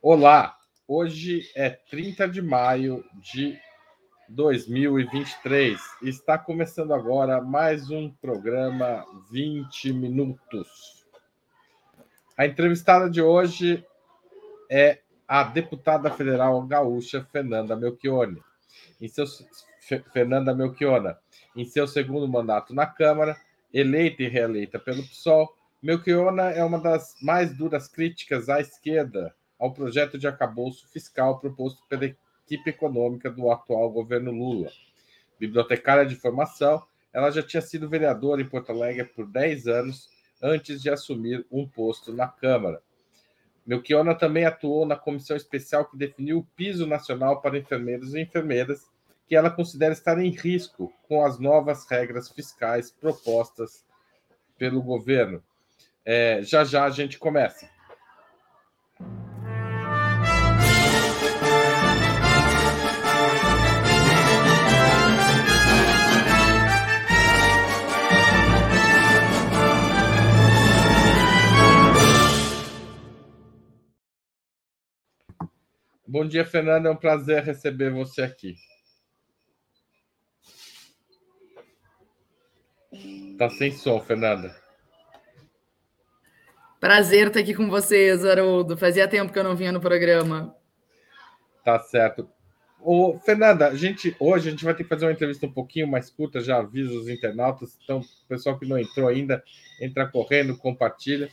Olá, hoje é 30 de maio de 2023. Está começando agora mais um programa 20 minutos. A entrevistada de hoje é a deputada federal gaúcha Fernanda Melchione. Em seu, Fernanda Melchiona, em seu segundo mandato na Câmara, eleita e reeleita pelo PSOL, Melchiona é uma das mais duras críticas à esquerda ao projeto de acabouço fiscal proposto pela equipe econômica do atual governo Lula. Bibliotecária de formação, ela já tinha sido vereadora em Porto Alegre por 10 anos antes de assumir um posto na Câmara. Melchiona também atuou na comissão especial que definiu o piso nacional para enfermeiros e enfermeiras, que ela considera estar em risco com as novas regras fiscais propostas pelo governo. É, já já a gente começa. Bom dia, Fernando. É um prazer receber você aqui. Tá sem som, Fernanda. Prazer estar aqui com vocês, Haroldo. Fazia tempo que eu não vinha no programa. Tá certo. Ô, Fernanda, a gente, hoje a gente vai ter que fazer uma entrevista um pouquinho mais curta, já aviso os internautas. Então, o pessoal que não entrou ainda, entra correndo, compartilha.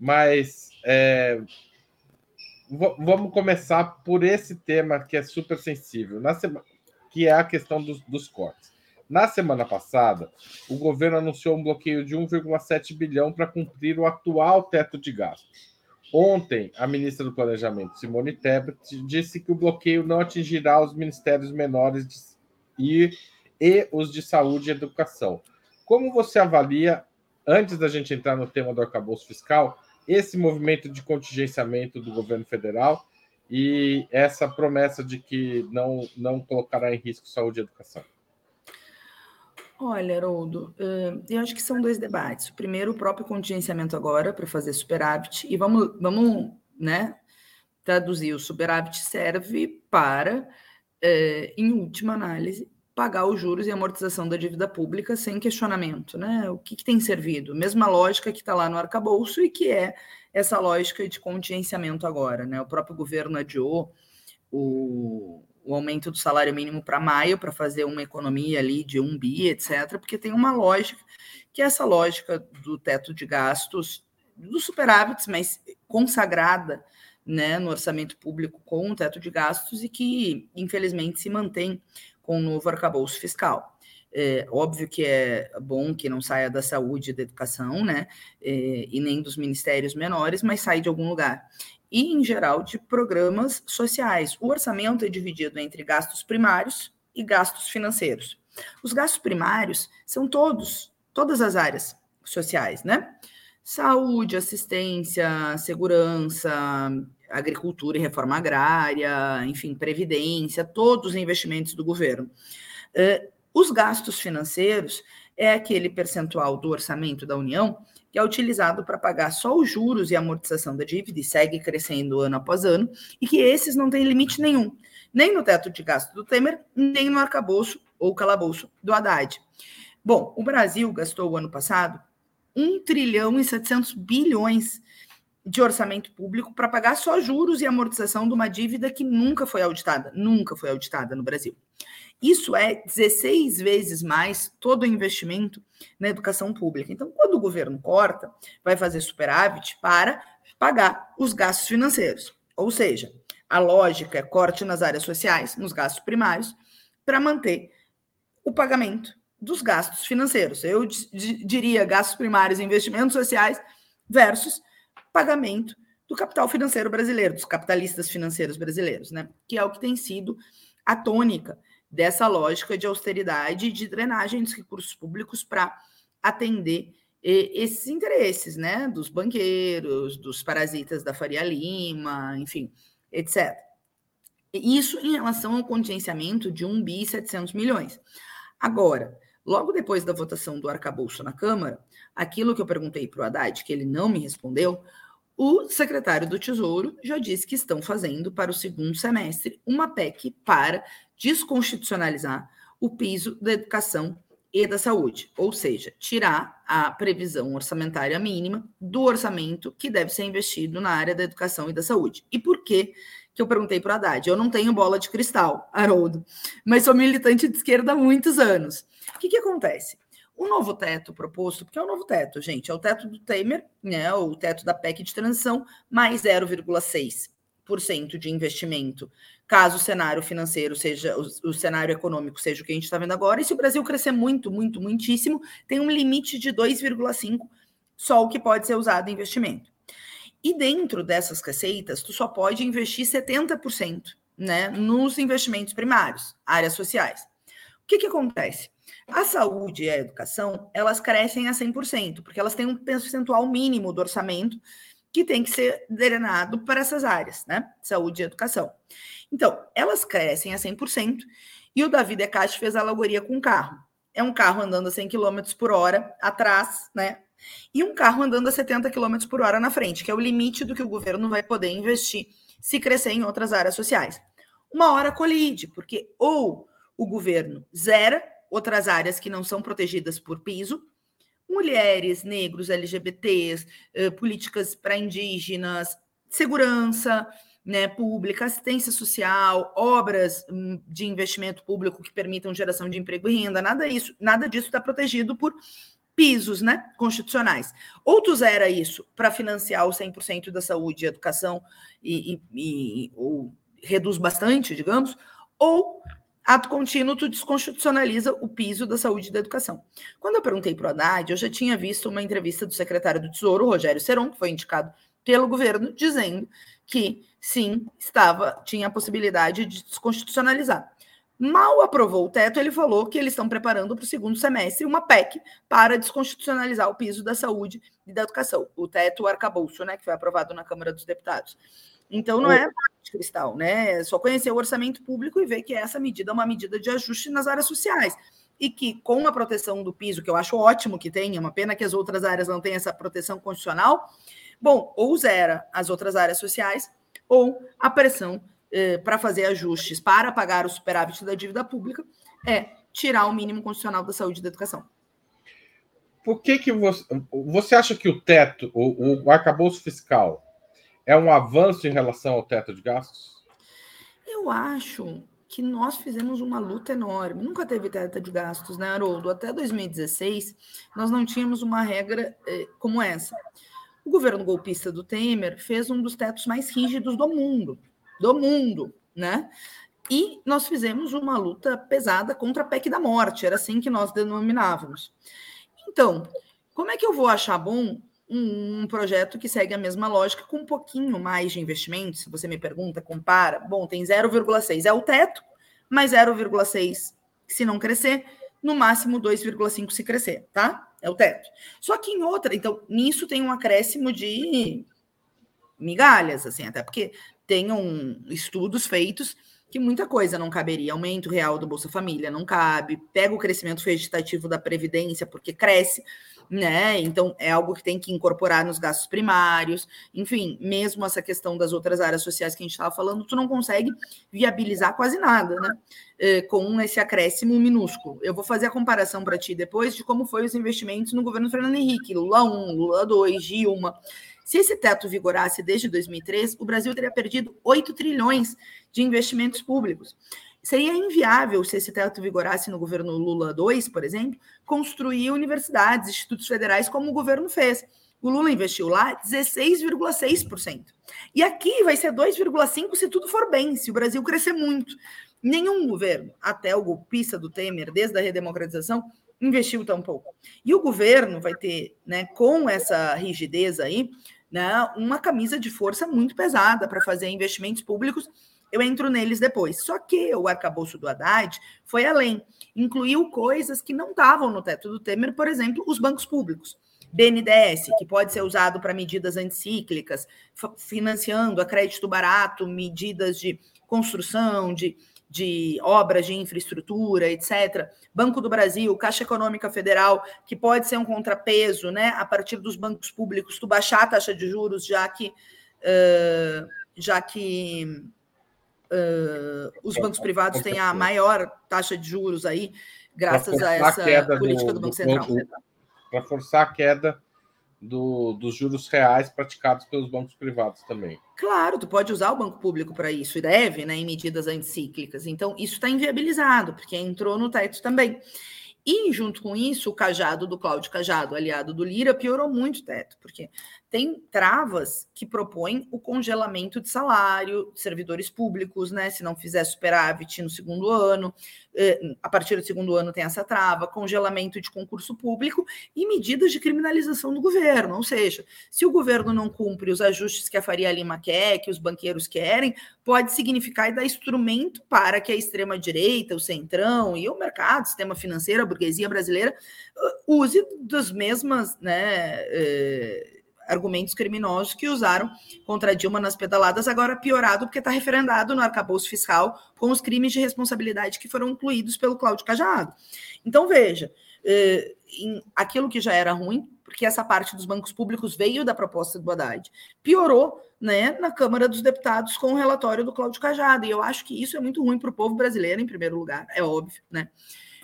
Mas é, vamos começar por esse tema que é super sensível, na sema, que é a questão dos, dos cortes. Na semana passada, o governo anunciou um bloqueio de 1,7 bilhão para cumprir o atual teto de gastos. Ontem, a ministra do Planejamento, Simone Tebet, disse que o bloqueio não atingirá os ministérios menores de, e, e os de saúde e educação. Como você avalia, antes da gente entrar no tema do arcabouço fiscal, esse movimento de contingenciamento do governo federal e essa promessa de que não, não colocará em risco saúde e educação? Olha, Haroldo, eu acho que são dois debates. O primeiro, o próprio contingenciamento agora, para fazer superávit, e vamos, vamos né, traduzir: o superávit serve para, em última análise, pagar os juros e amortização da dívida pública sem questionamento, né? O que, que tem servido? Mesma lógica que está lá no arcabouço e que é essa lógica de contingenciamento agora, né? O próprio governo adiou o, o aumento do salário mínimo para maio para fazer uma economia ali de um bi, etc., porque tem uma lógica que é essa lógica do teto de gastos, dos superávites, mas consagrada né, no orçamento público com o teto de gastos e que, infelizmente, se mantém com o novo arcabouço fiscal. É, óbvio que é bom que não saia da saúde e da educação, né? É, e nem dos ministérios menores, mas sai de algum lugar. E, em geral, de programas sociais. O orçamento é dividido entre gastos primários e gastos financeiros. Os gastos primários são todos, todas as áreas sociais, né? Saúde, assistência, segurança, agricultura e reforma agrária, enfim, previdência, todos os investimentos do governo. Uh, os gastos financeiros é aquele percentual do orçamento da União que é utilizado para pagar só os juros e amortização da dívida e segue crescendo ano após ano, e que esses não têm limite nenhum, nem no teto de gasto do Temer, nem no arcabouço ou calabouço do Haddad. Bom, o Brasil gastou o ano passado 1 trilhão e 700 bilhões de orçamento público para pagar só juros e amortização de uma dívida que nunca foi auditada, nunca foi auditada no Brasil. Isso é 16 vezes mais todo o investimento na educação pública. Então, quando o governo corta, vai fazer superávit para pagar os gastos financeiros. Ou seja, a lógica é corte nas áreas sociais, nos gastos primários, para manter o pagamento dos gastos financeiros. Eu diria gastos primários e investimentos sociais versus pagamento do capital financeiro brasileiro, dos capitalistas financeiros brasileiros, né? Que é o que tem sido a tônica dessa lógica de austeridade e de drenagem dos recursos públicos para atender esses interesses, né? Dos banqueiros, dos parasitas da Faria Lima, enfim, etc. Isso em relação ao contingenciamento de 1 bi 700 milhões. Agora, logo depois da votação do arcabouço na Câmara, aquilo que eu perguntei para o Haddad, que ele não me respondeu, o secretário do Tesouro já disse que estão fazendo para o segundo semestre uma PEC para desconstitucionalizar o piso da educação e da saúde, ou seja, tirar a previsão orçamentária mínima do orçamento que deve ser investido na área da educação e da saúde. E por que que eu perguntei para o Haddad? Eu não tenho bola de cristal, Haroldo, mas sou militante de esquerda há muitos anos. O que, que acontece? O novo teto proposto, porque é o novo teto, gente, é o teto do Temer, né, o teto da PEC de transição, mais 0,6% de investimento, caso o cenário financeiro seja, o, o cenário econômico seja o que a gente está vendo agora, e se o Brasil crescer muito, muito, muitíssimo, tem um limite de 2,5% só o que pode ser usado em investimento. E dentro dessas receitas, tu só pode investir 70%, né, nos investimentos primários, áreas sociais. O que que acontece? A saúde e a educação, elas crescem a 100%, porque elas têm um percentual mínimo do orçamento que tem que ser drenado para essas áreas, né? Saúde e educação. Então, elas crescem a 100%, e o Davi Decate fez a alegoria com um carro. É um carro andando a 100 km por hora atrás, né? E um carro andando a 70 km por hora na frente, que é o limite do que o governo vai poder investir se crescer em outras áreas sociais. Uma hora colide, porque ou o governo zera outras áreas que não são protegidas por piso, mulheres, negros, LGBTs, eh, políticas para indígenas, segurança né, pública, assistência social, obras hum, de investimento público que permitam geração de emprego e renda, nada isso, nada disso está protegido por pisos né, constitucionais. Ou tu zera isso para financiar o 100% da saúde e educação e, e, e ou reduz bastante, digamos, ou ato contínuo, tu desconstitucionaliza o piso da saúde e da educação. Quando eu perguntei para o Haddad, eu já tinha visto uma entrevista do secretário do Tesouro, Rogério Seron, que foi indicado pelo governo, dizendo que sim, estava, tinha a possibilidade de desconstitucionalizar. Mal aprovou o teto, ele falou que eles estão preparando para o segundo semestre uma PEC para desconstitucionalizar o piso da saúde e da educação. O teto, arcabouço, né, que foi aprovado na Câmara dos Deputados. Então não é de cristal, né? É só conhecer o orçamento público e ver que essa medida é uma medida de ajuste nas áreas sociais. E que, com a proteção do piso, que eu acho ótimo que tenha, uma pena que as outras áreas não tenham essa proteção constitucional, bom, ou zera as outras áreas sociais, ou a pressão eh, para fazer ajustes para pagar o superávit da dívida pública é tirar o mínimo constitucional da saúde e da educação. Por que, que você, você acha que o teto, o, o arcabouço fiscal, é um avanço em relação ao teto de gastos? Eu acho que nós fizemos uma luta enorme. Nunca teve teto de gastos, né, Haroldo? Até 2016, nós não tínhamos uma regra eh, como essa. O governo golpista do Temer fez um dos tetos mais rígidos do mundo, do mundo, né? E nós fizemos uma luta pesada contra a PEC da morte, era assim que nós denominávamos. Então, como é que eu vou achar bom um, projeto que segue a mesma lógica com um pouquinho mais de investimento. Se você me pergunta, compara, bom, tem 0,6 é o teto, mas 0,6 se não crescer, no máximo 2,5 se crescer, tá? É o teto. Só que em outra, então, nisso tem um acréscimo de migalhas, assim, até porque tenham estudos feitos que muita coisa não caberia. Aumento real do Bolsa Família não cabe, pega o crescimento vegetativo da Previdência, porque cresce né? Então é algo que tem que incorporar nos gastos primários, enfim, mesmo essa questão das outras áreas sociais que a gente estava falando, tu não consegue viabilizar quase nada, né? É, com esse acréscimo minúsculo. Eu vou fazer a comparação para ti depois de como foi os investimentos no governo Fernando Henrique, Lula 1, Lula 2, Dilma. Se esse teto vigorasse desde 2003, o Brasil teria perdido 8 trilhões de investimentos públicos. Seria inviável, se esse teto vigorasse no governo Lula 2, por exemplo, construir universidades, institutos federais, como o governo fez. O Lula investiu lá 16,6%. E aqui vai ser 2,5% se tudo for bem, se o Brasil crescer muito. Nenhum governo, até o golpista do Temer, desde a redemocratização, investiu tão pouco. E o governo vai ter, né, com essa rigidez aí, né, uma camisa de força muito pesada para fazer investimentos públicos eu entro neles depois. Só que o arcabouço do Haddad foi além, incluiu coisas que não estavam no teto do Temer, por exemplo, os bancos públicos. BNDES, que pode ser usado para medidas anticíclicas, financiando a crédito barato, medidas de construção, de, de obras de infraestrutura, etc. Banco do Brasil, Caixa Econômica Federal, que pode ser um contrapeso, né, a partir dos bancos públicos, tu baixar a taxa de juros, já que, uh, já que uh, os bancos privados têm a maior taxa de juros aí, graças a essa a política do, do Banco Central. Para forçar a queda do, dos juros reais praticados pelos bancos privados também. Claro, tu pode usar o banco público para isso e deve, né, em medidas anticíclicas. Então, isso está inviabilizado, porque entrou no teto também. E, junto com isso, o cajado do Cláudio Cajado, aliado do Lira, piorou muito o teto, porque tem travas que propõem o congelamento de salário de servidores públicos, né? Se não fizer superávit no segundo ano, eh, a partir do segundo ano tem essa trava, congelamento de concurso público e medidas de criminalização do governo. Ou seja, se o governo não cumpre os ajustes que a Faria Lima quer, que os banqueiros querem, pode significar e dar instrumento para que a extrema-direita, o centrão e o mercado, o sistema financeiro, a burguesia brasileira, uh, use das mesmas, né? Argumentos criminosos que usaram contra Dilma nas pedaladas, agora piorado porque está referendado no arcabouço fiscal com os crimes de responsabilidade que foram incluídos pelo Cláudio Cajado. Então, veja, eh, aquilo que já era ruim, porque essa parte dos bancos públicos veio da proposta do Haddad, piorou né, na Câmara dos Deputados com o relatório do Cláudio Cajado. E eu acho que isso é muito ruim para o povo brasileiro, em primeiro lugar, é óbvio, né?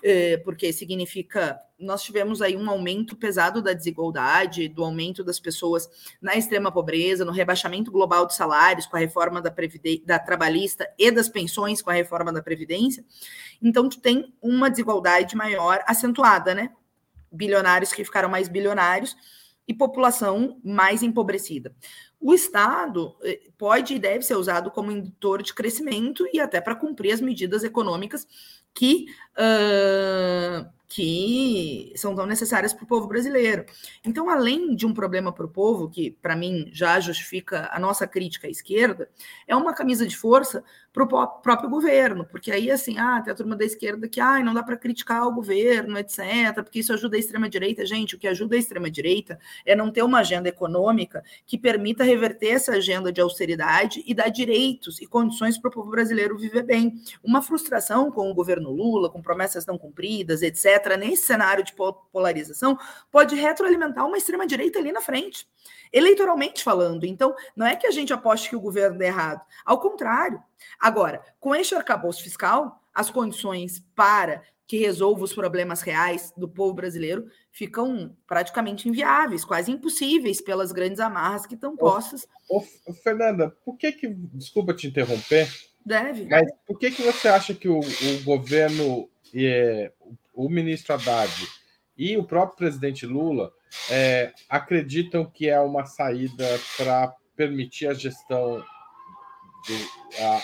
É, porque significa nós tivemos aí um aumento pesado da desigualdade, do aumento das pessoas na extrema pobreza, no rebaixamento global dos salários com a reforma da, da trabalhista e das pensões com a reforma da previdência. Então tu tem uma desigualdade maior acentuada, né? Bilionários que ficaram mais bilionários e população mais empobrecida. O Estado eh, pode e deve ser usado como indutor de crescimento e até para cumprir as medidas econômicas que uh, que são tão necessárias para o povo brasileiro. Então, além de um problema para o povo, que para mim já justifica a nossa crítica à esquerda, é uma camisa de força para o próprio governo, porque aí, assim, ah, tem a turma da esquerda que ah, não dá para criticar o governo, etc., porque isso ajuda a extrema-direita. Gente, o que ajuda a extrema-direita é não ter uma agenda econômica que permita reverter essa agenda de austeridade e dar direitos e condições para o povo brasileiro viver bem. Uma frustração com o governo Lula, com promessas não cumpridas, etc., nesse cenário de polarização, pode retroalimentar uma extrema-direita ali na frente, eleitoralmente falando. Então, não é que a gente aposte que o governo é errado, ao contrário. Agora, com este arcabouço fiscal, as condições para que resolva os problemas reais do povo brasileiro ficam praticamente inviáveis, quase impossíveis pelas grandes amarras que estão postas. Ô, ô, Fernanda, por que que, desculpa te interromper, Deve. Mas por que, que você acha que o, o governo, é, o ministro Haddad e o próprio presidente Lula é, acreditam que é uma saída para permitir a gestão, a,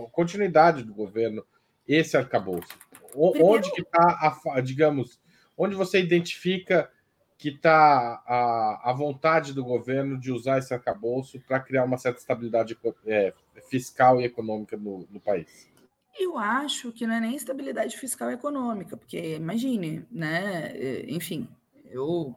a, continuidade do governo, esse arcabouço? Onde que está, digamos, onde você identifica que está a, a vontade do governo de usar esse arcabouço para criar uma certa estabilidade é, fiscal e econômica no, no país? Eu acho que não é nem estabilidade fiscal e econômica, porque imagine, né? Eh, enfim, eu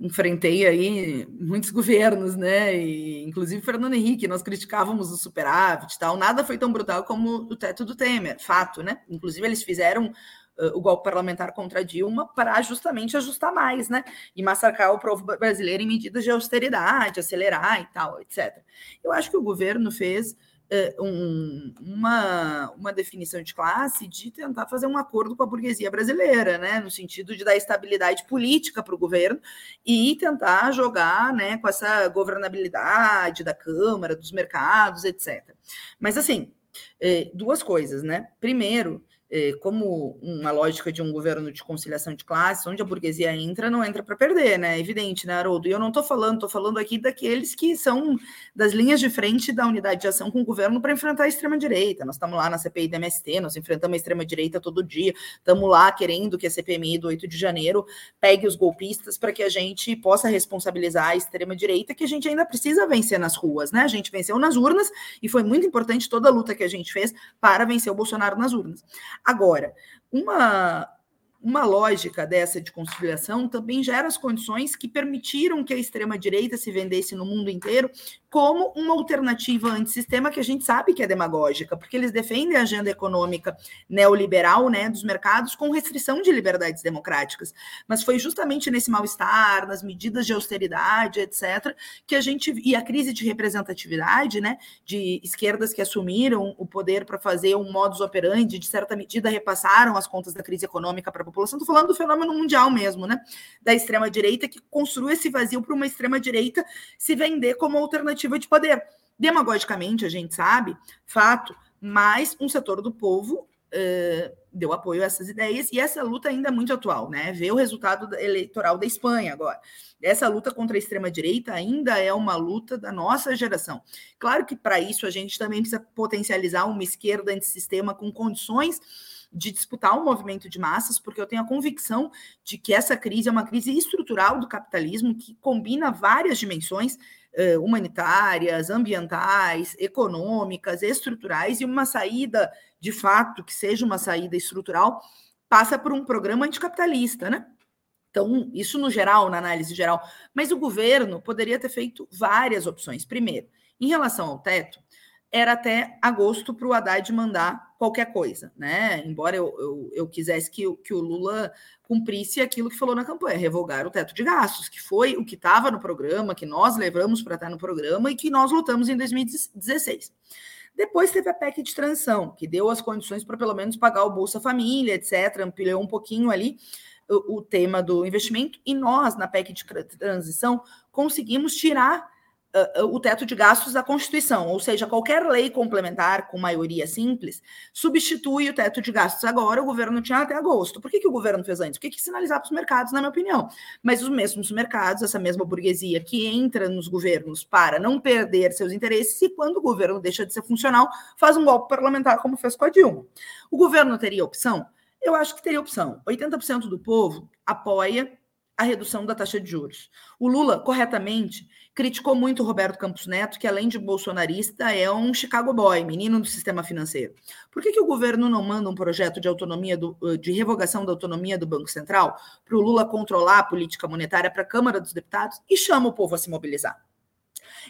enfrentei aí muitos governos, né? E, inclusive Fernando Henrique, nós criticávamos o superávit e tal. Nada foi tão brutal como o teto do Temer, fato, né? Inclusive eles fizeram uh, o golpe parlamentar contra Dilma para justamente ajustar mais, né? E massacrar o povo brasileiro em medidas de austeridade, acelerar e tal, etc. Eu acho que o governo fez um, uma, uma definição de classe de tentar fazer um acordo com a burguesia brasileira, né, no sentido de dar estabilidade política para o governo e tentar jogar né, com essa governabilidade da Câmara, dos mercados, etc. Mas, assim, eh, duas coisas, né? Primeiro, é, como uma lógica de um governo de conciliação de classes, onde a burguesia entra, não entra para perder, né? É evidente, né, Haroldo? E eu não estou falando, estou falando aqui daqueles que são das linhas de frente da unidade de ação com o governo para enfrentar a extrema-direita. Nós estamos lá na CPI da MST, nós enfrentamos a extrema-direita todo dia, estamos lá querendo que a CPMI do 8 de janeiro pegue os golpistas para que a gente possa responsabilizar a extrema-direita, que a gente ainda precisa vencer nas ruas, né? A gente venceu nas urnas e foi muito importante toda a luta que a gente fez para vencer o Bolsonaro nas urnas. Agora, uma uma lógica dessa de conciliação também gera as condições que permitiram que a extrema-direita se vendesse no mundo inteiro como uma alternativa antissistema que a gente sabe que é demagógica, porque eles defendem a agenda econômica neoliberal né, dos mercados com restrição de liberdades democráticas. Mas foi justamente nesse mal-estar, nas medidas de austeridade, etc., que a gente. e a crise de representatividade, né, de esquerdas que assumiram o poder para fazer um modus operandi, de certa medida repassaram as contas da crise econômica para a população. Estou falando do fenômeno mundial mesmo, né, da extrema-direita que construiu esse vazio para uma extrema-direita se vender como alternativa alternativa de poder. Demagogicamente, a gente sabe, fato, mas um setor do povo uh, deu apoio a essas ideias e essa luta ainda é muito atual, né? Ver o resultado eleitoral da Espanha agora. Essa luta contra a extrema-direita ainda é uma luta da nossa geração. Claro que para isso a gente também precisa potencializar uma esquerda antissistema com condições de disputar um movimento de massas, porque eu tenho a convicção de que essa crise é uma crise estrutural do capitalismo que combina várias dimensões humanitárias, ambientais, econômicas, estruturais, e uma saída, de fato, que seja uma saída estrutural, passa por um programa anticapitalista, né? Então, isso no geral, na análise geral. Mas o governo poderia ter feito várias opções. Primeiro, em relação ao teto, era até agosto para o Haddad mandar qualquer coisa, né? Embora eu, eu, eu quisesse que, que o Lula cumprisse aquilo que falou na campanha, revogar o teto de gastos, que foi o que estava no programa, que nós levamos para estar no programa e que nós lutamos em 2016. Depois teve a PEC de transição, que deu as condições para pelo menos pagar o Bolsa Família, etc., ampliou um pouquinho ali o, o tema do investimento, e nós, na PEC de transição, conseguimos tirar uh, o teto de gastos da Constituição, ou seja, qualquer lei complementar com maioria simples substitui o teto de gastos. Agora, o governo tinha até agosto. Por que, que o governo fez antes? Porque que sinalizar para os mercados, na minha opinião. Mas os mesmos mercados, essa mesma burguesia que entra nos governos para não perder seus interesses, e quando o governo deixa de ser funcional, faz um golpe parlamentar, como fez com a Dilma. O governo teria opção? Eu acho que teria opção. 80% do povo apoia a redução da taxa de juros. O Lula, corretamente, criticou muito Roberto Campos Neto, que além de bolsonarista, é um Chicago boy, menino do sistema financeiro. Por que, que o governo não manda um projeto de autonomia do, de revogação da autonomia do Banco Central para o Lula controlar a política monetária para a Câmara dos Deputados e chama o povo a se mobilizar?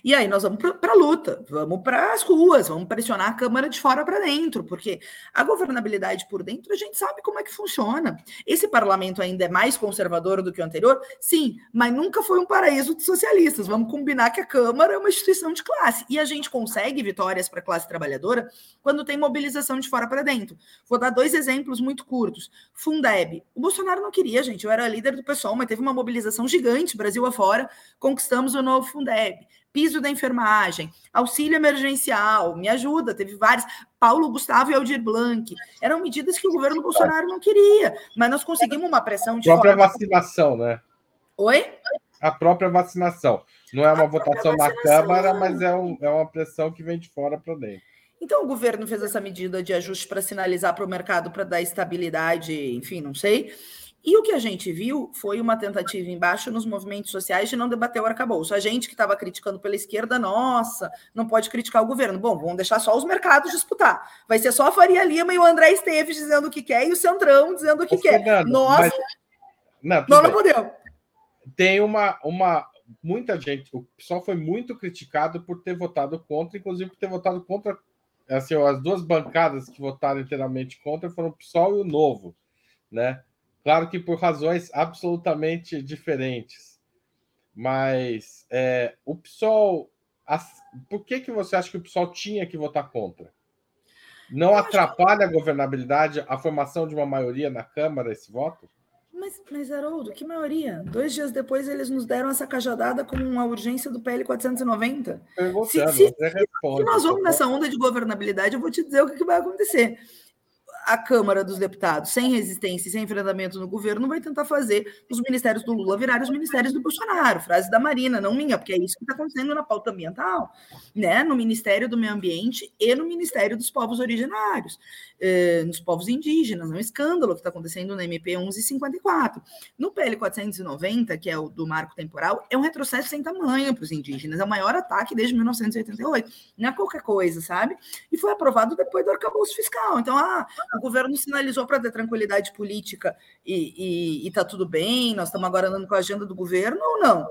E aí nós vamos para a luta, vamos para as ruas, vamos pressionar a Câmara de fora para dentro, porque a governabilidade por dentro a gente sabe como é que funciona. Esse parlamento ainda é mais conservador do que o anterior? Sim, mas nunca foi um paraíso de socialistas. Vamos combinar que a Câmara é uma instituição de classe. E a gente consegue vitórias para a classe trabalhadora quando tem mobilização de fora para dentro. Vou dar dois exemplos muito curtos. Fundeb. O Bolsonaro não queria, gente. Eu era líder do pessoal, mas teve uma mobilização gigante, Brasil afora, conquistamos o novo Fundeb piso da enfermagem, auxílio emergencial, me ajuda, teve vários. Paulo Gustavo e Aldir Blanc. Eram medidas que o governo Bolsonaro não queria, mas nós conseguimos uma pressão de. A própria forma... vacinação, né? Oi? A própria vacinação. Não é uma votação na Câmara, mas é, um, é uma pressão que vem de fora para dentro. Então, o governo fez essa medida de ajuste para sinalizar para o mercado, para dar estabilidade, enfim, não sei. E o que a gente viu foi uma tentativa embaixo nos movimentos sociais de não debater o arcabouço. A gente que estava criticando pela esquerda, nossa, não pode criticar o governo. Bom, vamos deixar só os mercados disputar. Vai ser só a Faria Lima e o André Esteves dizendo o que quer e o Centrão dizendo o que Ô, quer. Fernando, nós mas... não, nós não podemos. Tem uma, uma. Muita gente, o pessoal foi muito criticado por ter votado contra, inclusive por ter votado contra. Assim, as duas bancadas que votaram inteiramente contra foram o PSOL e o Novo, né? Claro que por razões absolutamente diferentes. Mas é, o PSOL. As, por que, que você acha que o PSOL tinha que votar contra? Não atrapalha a governabilidade, a formação de uma maioria na Câmara, esse voto? Mas, mas, Haroldo, que maioria? Dois dias depois eles nos deram essa cajadada com uma urgência do PL 490. Se, se, se, se nós vamos nessa onda de governabilidade, eu vou te dizer o que, que vai acontecer a Câmara dos Deputados, sem resistência e sem enfrentamento no governo, vai tentar fazer os ministérios do Lula virarem os ministérios do Bolsonaro. Frase da Marina, não minha, porque é isso que está acontecendo na pauta ambiental, né? no Ministério do Meio Ambiente e no Ministério dos Povos Originários, eh, nos povos indígenas. É um escândalo que está acontecendo no MP 1154. No PL 490, que é o do marco temporal, é um retrocesso sem tamanho para os indígenas. É o maior ataque desde 1988. Não é qualquer coisa, sabe? E foi aprovado depois do arcabouço fiscal. Então, ah, O governo sinalizou para ter tranquilidade política e está tudo bem, nós estamos agora andando com a agenda do governo ou não?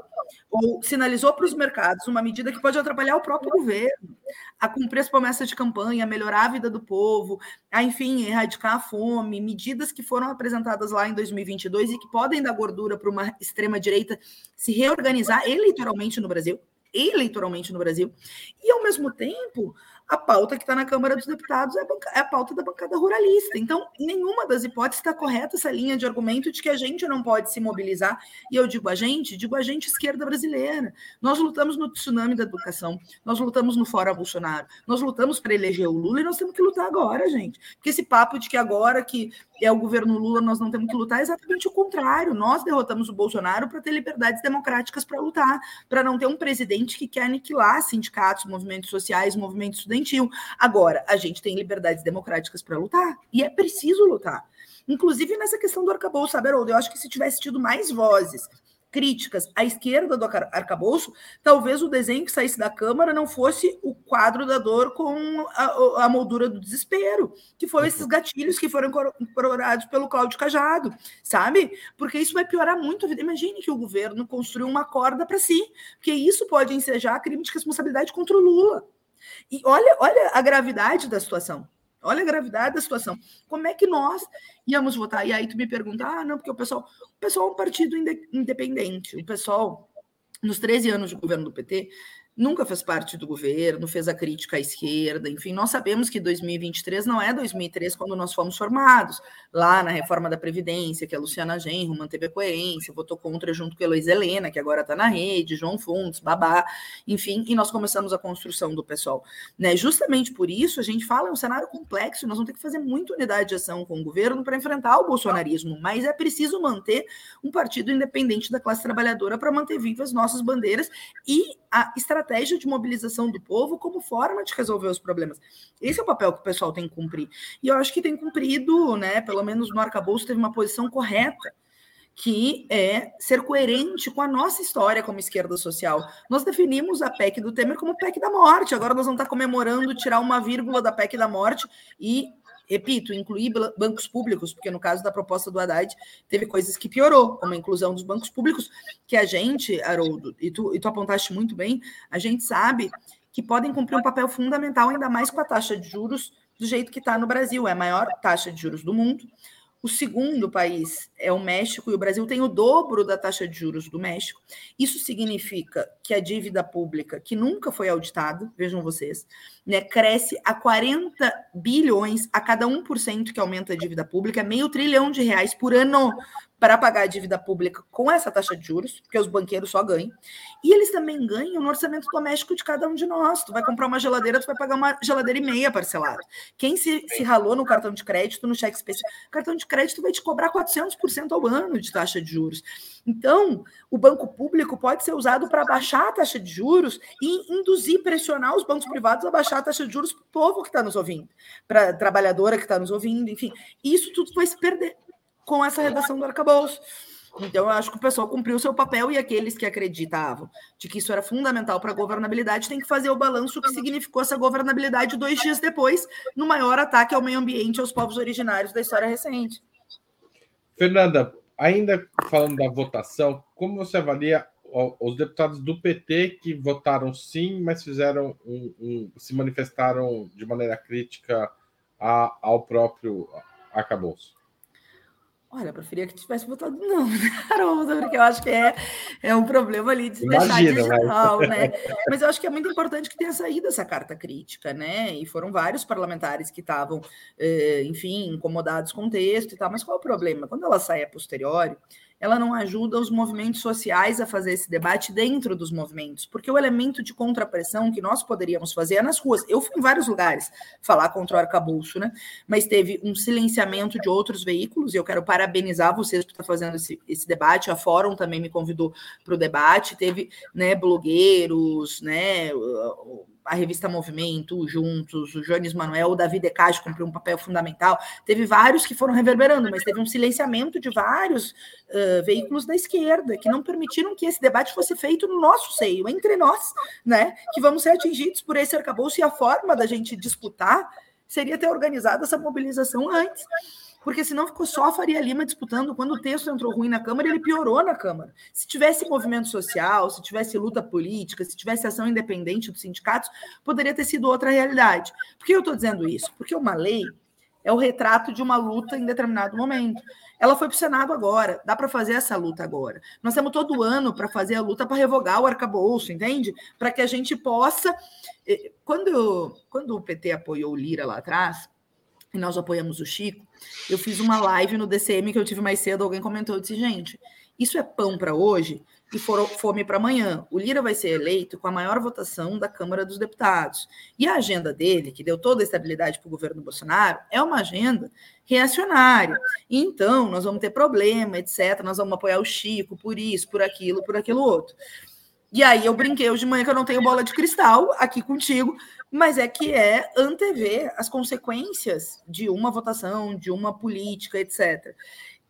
Ou sinalizou para os mercados uma medida que pode atrapalhar o próprio governo, a cumprir as promessas de campanha, a melhorar a vida do povo, a, enfim, erradicar a fome, medidas que foram apresentadas lá em 2022 e que podem dar gordura para uma extrema-direita se reorganizar eleitoralmente no Brasil eleitoralmente no Brasil, e ao mesmo tempo a pauta que está na Câmara dos Deputados é a, banca, é a, pauta da bancada ruralista. Então, nenhuma das hipóteses está correta essa linha de argumento de que a gente não pode se mobilizar. E eu digo a gente, digo a gente esquerda brasileira. Nós lutamos no tsunami da educação, nós lutamos no Fora Bolsonaro, nós lutamos para eleger o Lula e nós temos que lutar agora, gente. Porque esse papo de que agora que é o governo Lula nós não temos que lutar é exatamente o contrário. Nós derrotamos o Bolsonaro para ter liberdades democráticas para lutar, para não ter um presidente que quer aniquilar sindicatos, movimentos sociais, movimentos estudantis Agora, a gente tem liberdades democráticas para lutar e é preciso lutar. Inclusive nessa questão do arcabouço, sabe, Haroldo? Eu acho que se tivesse tido mais vozes críticas à esquerda do arcabouço, talvez o desenho que saísse da Câmara não fosse o quadro da dor com a, a moldura do desespero, que foram esses gatilhos que foram incorporados pelo Cláudio Cajado, sabe? Porque isso vai piorar muito a vida. Imagine que o governo construiu uma corda para si, porque isso pode ensejar crime de responsabilidade contra o Lula. E olha, olha a gravidade da situação. Olha a gravidade da situação. Como é que nós íamos votar? E aí tu me pergunta, ah, não, porque o pessoal, o pessoal é um partido independente. O pessoal, nos 13 anos de governo do PT, nunca fez parte do governo, fez a crítica à esquerda, enfim, nós sabemos que 2023 não é 2003 quando nós fomos formados, lá na reforma da Previdência, que a Luciana Genro manteve a coerência, votou contra junto com a Heloísa Helena, que agora está na rede, João Fontes, Babá, enfim, e nós começamos a construção do pessoal. Né? Justamente por isso, a gente fala, é um cenário complexo, nós vamos ter que fazer muita unidade de ação com o governo para enfrentar o bolsonarismo, mas é preciso manter um partido independente da classe trabalhadora para manter vivas nossas bandeiras e a estratégia de mobilização do povo como forma de resolver os problemas. Esse é o papel que o pessoal tem que cumprir. E eu acho que tem cumprido, né? Pelo menos no arcabouço teve uma posição correta, que é ser coerente com a nossa história como esquerda social. Nós definimos a PEC do Temer como PEC da morte. Agora nós vamos estar comemorando tirar uma vírgula da PEC da morte e repito, incluir bancos públicos, porque no caso da proposta do Haddad teve coisas que piorou, como a inclusão dos bancos públicos, que a gente, Haroldo, e tu, e tu apontaste muito bem, a gente sabe que podem cumprir um papel fundamental, ainda mais com a taxa de juros do jeito que está no Brasil, é a maior taxa de juros do mundo. O segundo país é o México e o Brasil tem o dobro da taxa de juros do México. Isso significa que a dívida pública, que nunca foi auditada, vejam vocês, né, cresce a 40 bilhões a cada 1% que aumenta a dívida pública, meio trilhão de reais por ano para pagar a dívida pública com essa taxa de juros, porque os banqueiros só ganham. E eles também ganham no orçamento doméstico de cada um de nós. Tu vai comprar uma geladeira, tu vai pagar uma geladeira e meia parcelada. Quem se, se ralou no cartão de crédito, no cheque especial, cartão de crédito vai te cobrar 400% ao ano de taxa de juros. Então, o banco público pode ser usado para baixar a taxa de juros e induzir, pressionar os bancos privados a baixar a taxa de juros para o povo que está nos ouvindo, para a trabalhadora que está nos ouvindo, enfim. Isso tudo vai se perder com essa redação do arcabouço. Então, eu acho que o pessoal cumpriu o seu papel e aqueles que acreditavam de que isso era fundamental para a governabilidade têm que fazer o balanço que significou essa governabilidade dois dias depois, no maior ataque ao meio ambiente e aos povos originários da história recente. Fernanda, ainda falando da votação, como você avalia os deputados do PT que votaram sim, mas fizeram um, um, se manifestaram de maneira crítica a, ao próprio arcabouço? Olha, eu preferia que tivesse votado não, Haroldo, porque eu acho que é, é um problema ali de se deixar digital, mas... né? Mas eu acho que é muito importante que tenha saído essa carta crítica, né? E foram vários parlamentares que estavam, eh, enfim, incomodados com o texto e tal. Mas qual é o problema? Quando ela sai a posteriori, ela não ajuda os movimentos sociais a fazer esse debate dentro dos movimentos, porque o elemento de contrapressão que nós poderíamos fazer é nas ruas. Eu fui em vários lugares falar contra o arcabouço, né? Mas teve um silenciamento de outros veículos, e eu quero parabenizar vocês por estar fazendo esse, esse debate. A Fórum também me convidou para o debate, teve né, blogueiros, né? A revista Movimento, Juntos, o Jones Manuel, o Davi Decage cumpriu um papel fundamental. Teve vários que foram reverberando, mas teve um silenciamento de vários uh, veículos da esquerda que não permitiram que esse debate fosse feito no nosso seio, entre nós, né? Que vamos ser atingidos por esse arcabouço e a forma da gente disputar seria ter organizado essa mobilização antes porque senão ficou só a Faria Lima disputando. Quando o texto entrou ruim na Câmara, ele piorou na Câmara. Se tivesse movimento social, se tivesse luta política, se tivesse ação independente dos sindicatos, poderia ter sido outra realidade. Por que eu estou dizendo isso? Porque uma lei é o retrato de uma luta em determinado momento. Ela foi para o Senado agora, dá para fazer essa luta agora. Nós temos todo ano para fazer a luta para revogar o arcabouço, entende? Para que a gente possa. Eh, quando, quando o PT apoiou o Lira lá atrás, e nós apoiamos o Chico, eu fiz uma live no DCM que eu tive mais cedo, alguém comentou, eu disse, gente, isso é pão para hoje e fome para amanhã. O Lira vai ser eleito com a maior votação da Câmara dos Deputados. E a agenda dele, que deu toda a estabilidade para o governo Bolsonaro, é uma agenda reacionária. Então, nós vamos ter problema, etc. Nós vamos apoiar o Chico por isso, por aquilo, por aquilo outro. E aí eu brinquei hoje de manhã que eu não tenho bola de cristal aqui contigo, mas é que é antever as consequências de uma votação, de uma política, etc.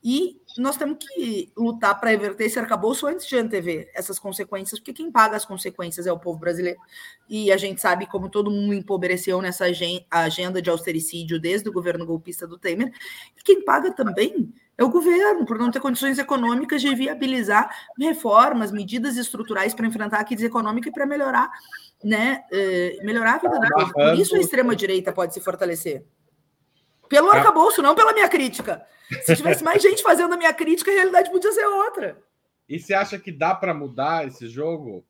E nós temos que lutar para reverter esse arcabouço antes de antever essas consequências, porque quem paga as consequências é o povo brasileiro. E a gente sabe como todo mundo empobreceu nessa agenda de austericídio desde o governo golpista do Temer. E quem paga também é o governo, por não ter condições econômicas de viabilizar reformas, medidas estruturais para enfrentar a crise econômica e para melhorar, né, eh, melhorar a vida do povo. Por isso a extrema-direita pode se fortalecer. Pelo tá. arcabouço, não pela minha crítica. Se tivesse mais gente fazendo a minha crítica, a realidade podia ser outra. E você acha que dá para mudar esse jogo?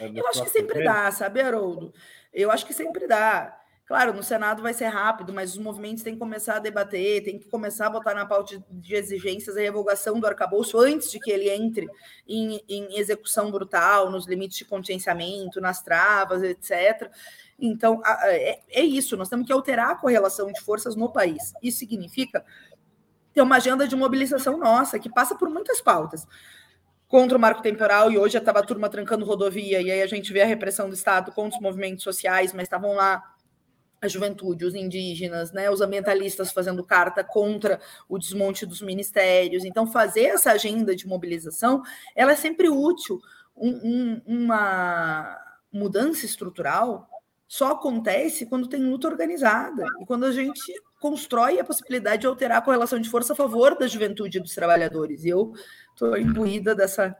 Eu acho que sempre dá, sabe, Haroldo? Eu acho que sempre dá. Claro, no Senado vai ser rápido, mas os movimentos têm que começar a debater, têm que começar a botar na pauta de exigências a revogação do arcabouço antes de que ele entre em, em execução brutal, nos limites de contingenciamento, nas travas, etc. Então, é, é isso, nós temos que alterar a correlação de forças no país. Isso significa ter uma agenda de mobilização nossa, que passa por muitas pautas contra o marco temporal, e hoje estava a turma trancando rodovia, e aí a gente vê a repressão do Estado contra os movimentos sociais, mas estavam lá a juventude, os indígenas, né, os ambientalistas fazendo carta contra o desmonte dos ministérios. Então, fazer essa agenda de mobilização, ela é sempre útil. Um, um, uma mudança estrutural só acontece quando tem luta organizada e quando a gente constrói a possibilidade de alterar a correlação de força a favor da juventude e dos trabalhadores. E eu estou imbuída dessa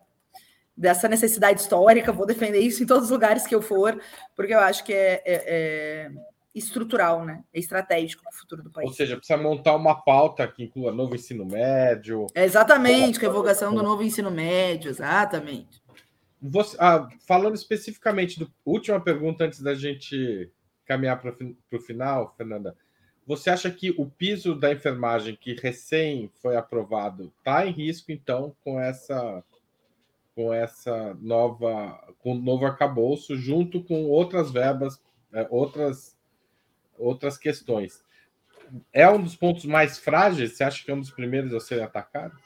dessa necessidade histórica, vou defender isso em todos os lugares que eu for, porque eu acho que é, é, é estrutural, né? É estratégico para o futuro do país. Ou seja, precisa montar uma pauta que inclua novo ensino médio. É exatamente, revogação do novo ensino médio, exatamente. Você, ah, falando especificamente do última pergunta antes da gente caminhar para o final, Fernanda. Você acha que o piso da enfermagem que recém foi aprovado está em risco, então, com essa com essa nova com o novo arcabouço, junto com outras verbas, é, outras outras questões. É um dos pontos mais frágeis? Você acha que é um dos primeiros a serem atacados?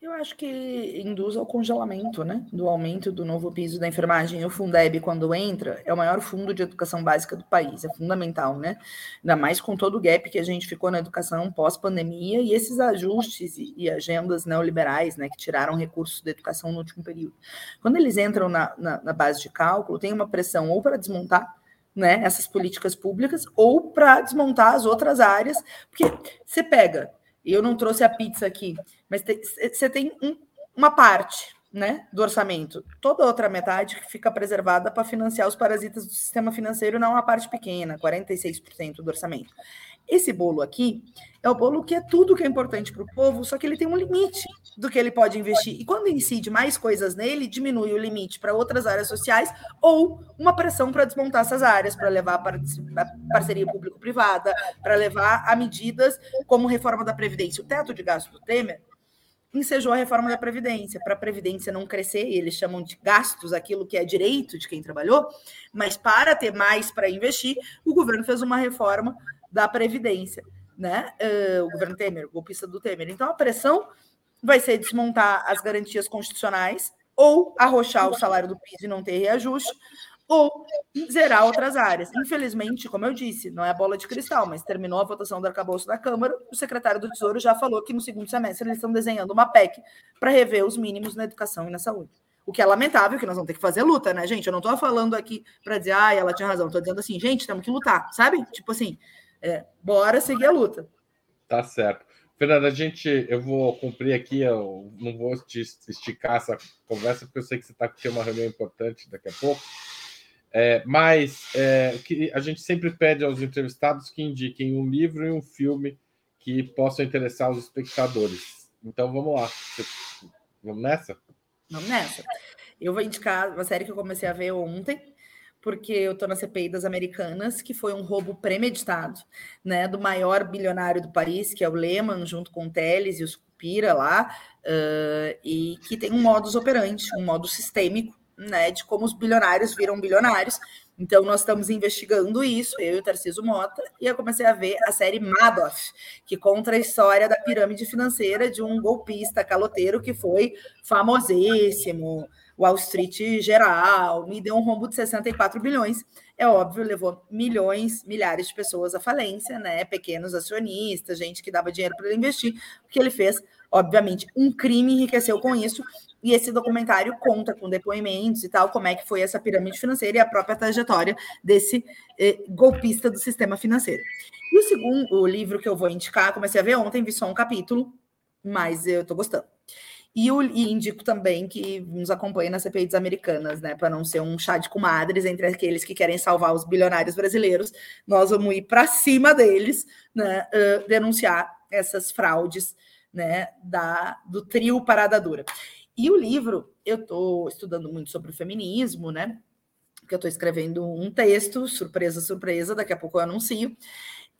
Eu acho que induz ao congelamento, né? Do aumento do novo piso da enfermagem. O Fundeb, quando entra, é o maior fundo de educação básica do país. É fundamental, né? Ainda mais com todo o gap que a gente ficou na educação pós-pandemia e esses ajustes e, agendas neoliberais, né? Que tiraram recursos da educação no último período. Quando eles entram na, na, na base de cálculo, tem uma pressão ou para desmontar né, essas políticas públicas ou para desmontar as outras áreas, porque você pega, eu não trouxe a pizza aqui, mas você tem um, uma parte né, do orçamento, toda a outra metade que fica preservada para financiar os parasitas do sistema financeiro, não uma parte pequena, 46% do orçamento. Esse bolo aqui é o bolo que é tudo que é importante para o povo, só que ele tem um limite do que ele pode investir. E quando incide mais coisas nele, diminui o limite para outras áreas sociais ou uma pressão para desmontar essas áreas, para levar para parceria público-privada, para levar a medidas como reforma da Previdência. O teto de gasto do Temer ensejou a reforma da Previdência, para a Previdência não crescer, eles chamam de gastos aquilo que é direito de quem trabalhou, mas para ter mais para investir, o governo fez uma reforma da Previdência, né? Uh, o governo Temer, o golpista do Temer. Então, a pressão vai ser desmontar as garantias constitucionais, ou arrochar o salário do piso e não ter reajuste, ou zerar outras áreas. Infelizmente, como eu disse, não é bola de cristal, mas terminou a votação do arcabouço da Câmara, o secretário do Tesouro já falou que no segundo semestre eles estão desenhando uma PEC para rever os mínimos na educação e na saúde. O que é lamentável, que nós vamos ter que fazer luta, né, gente? Eu não estou falando aqui para dizer, ah, ela tinha razão, estou dizendo assim, gente, temos que lutar, sabe? Tipo assim, É, bora seguir a luta. Tá certo. Fernanda, a gente, eu vou cumprir aqui, eu não vou te esticar essa conversa, porque eu sei que você está com uma reunião importante daqui a pouco. É, mas é, que a gente sempre pede aos entrevistados que indiquem um livro e um filme que possam interessar os espectadores. Então vamos lá. Vamos nessa? Vamos nessa. Eu vou indicar uma série que eu comecei a ver ontem, porque eu estou na CPI das Americanas, que foi um roubo premeditado, né, do maior bilionário do país, que é o Lehman, junto com o Teles e os Cupira lá, uh, e que tem um modus operandi, um modo sistêmico, né, de como os bilionários viram bilionários. Então, nós estamos investigando isso, eu e o Tarciso Mota, e eu comecei a ver a série Madoff, que conta a história da pirâmide financeira de um golpista caloteiro que foi famosíssimo, Wall Street geral, me deu um rombo de 64 bilhões. É óbvio, levou milhões, milhares de pessoas à falência, né? Pequenos acionistas, gente que dava dinheiro para ele investir, porque ele fez, obviamente, um crime enriqueceu com isso. E esse documentário conta com depoimentos e tal, como é que foi essa pirâmide financeira e a própria trajetória desse eh, golpista do sistema financeiro. E o segundo o livro que eu vou indicar, comecei a ver ontem, vi só um capítulo, mas eu estou gostando. E, o, e indico também que nos acompanhe nas CPIs americanas, né? Para não ser um chá de comadres entre aqueles que querem salvar os bilionários brasileiros, nós vamos ir para cima deles, né? Uh, denunciar essas fraudes, né? Da, do trio Parada Dura. E o livro, eu estou estudando muito sobre o feminismo, né? Porque eu estou escrevendo um texto, surpresa, surpresa, daqui a pouco eu anuncio.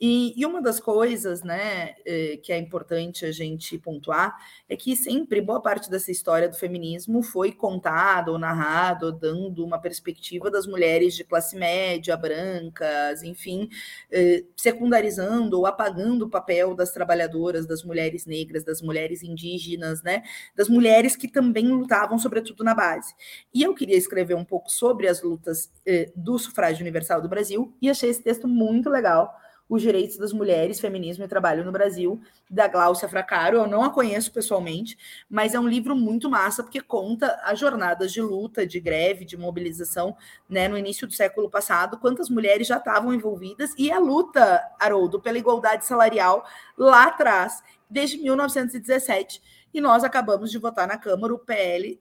E, e, uma das coisas né, eh, que é importante a gente pontuar é que sempre boa parte dessa história do feminismo foi contada ou narrada, dando uma perspectiva das mulheres de classe média, brancas, enfim, eh, secundarizando ou apagando o papel das trabalhadoras, das mulheres negras, das mulheres indígenas, né, das mulheres que também lutavam, sobretudo, na base. E eu queria escrever um pouco sobre as lutas eh, do sufrágio universal do Brasil e achei esse texto muito legal os Direitos das Mulheres, Feminismo e Trabalho no Brasil, da Gláucia Fracaro. Eu não a conheço pessoalmente, mas é um livro muito massa, porque conta as jornadas de luta, de greve, de mobilização, né, no início do século passado, quantas mulheres já estavam envolvidas, e a luta, Haroldo, pela igualdade salarial lá atrás, desde 1917. E nós acabamos de votar na Câmara o PL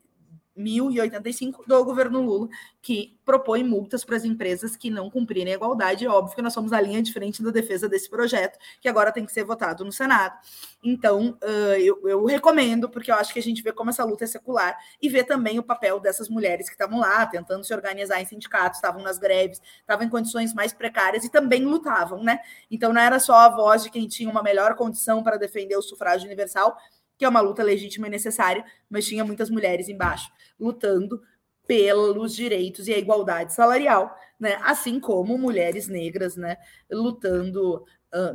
1085 do governo Lula, que propõe multas para as empresas que não cumprirem a igualdade. É óbvio que nós somos a linha diferente da defesa desse projeto, que agora tem que ser votado no Senado. Então, uh, eu, eu, recomendo, porque eu acho que a gente vê como essa luta é secular e vê também o papel dessas mulheres que estavam lá, tentando se organizar em sindicatos, estavam nas greves, estavam em condições mais precárias e também lutavam, né? Então, não era só a voz de quem tinha uma melhor condição para defender o sufrágio universal, que é uma luta legítima e necessária, mas tinha muitas mulheres embaixo lutando pelos direitos e a igualdade salarial, né? Assim como mulheres negras, né, lutando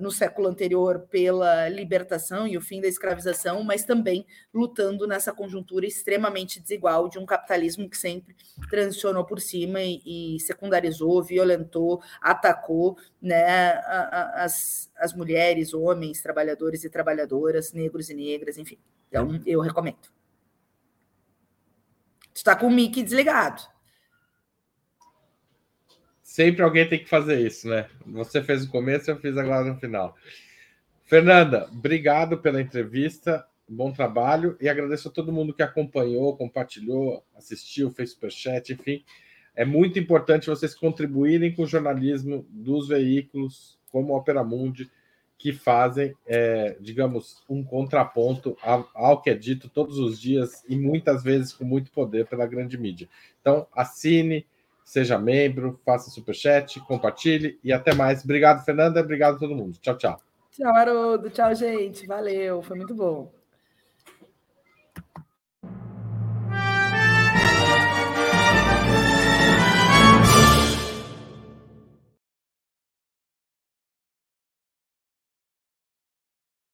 no século anterior pela libertação e o fim da escravização, mas também lutando nessa conjuntura extremamente desigual de um capitalismo que sempre transicionou por cima e, e secundarizou, violentou, atacou, né, a, a, as, as mulheres, homens, trabalhadores e trabalhadoras, negros e negras, enfim. Então, eu recomendo. Tu está com o mic desligado. Sempre alguém tem que fazer isso, né? Você fez no começo, eu fiz agora no final. Fernanda, obrigado pela entrevista, bom trabalho e agradeço a todo mundo que acompanhou, compartilhou, assistiu, fez superchat, enfim. É muito importante vocês contribuírem com o jornalismo dos veículos como a Opera Mundi que fazem, é, digamos, um contraponto ao, que é dito todos os dias e muitas vezes com muito poder pela grande mídia. Então, assine, seja membro, faça superchat, compartilhe e até mais. Obrigado, Fernanda. Obrigado a todo mundo. Tchau, tchau. Tchau, Haroldo. Tchau, gente. Valeu. Foi muito bom.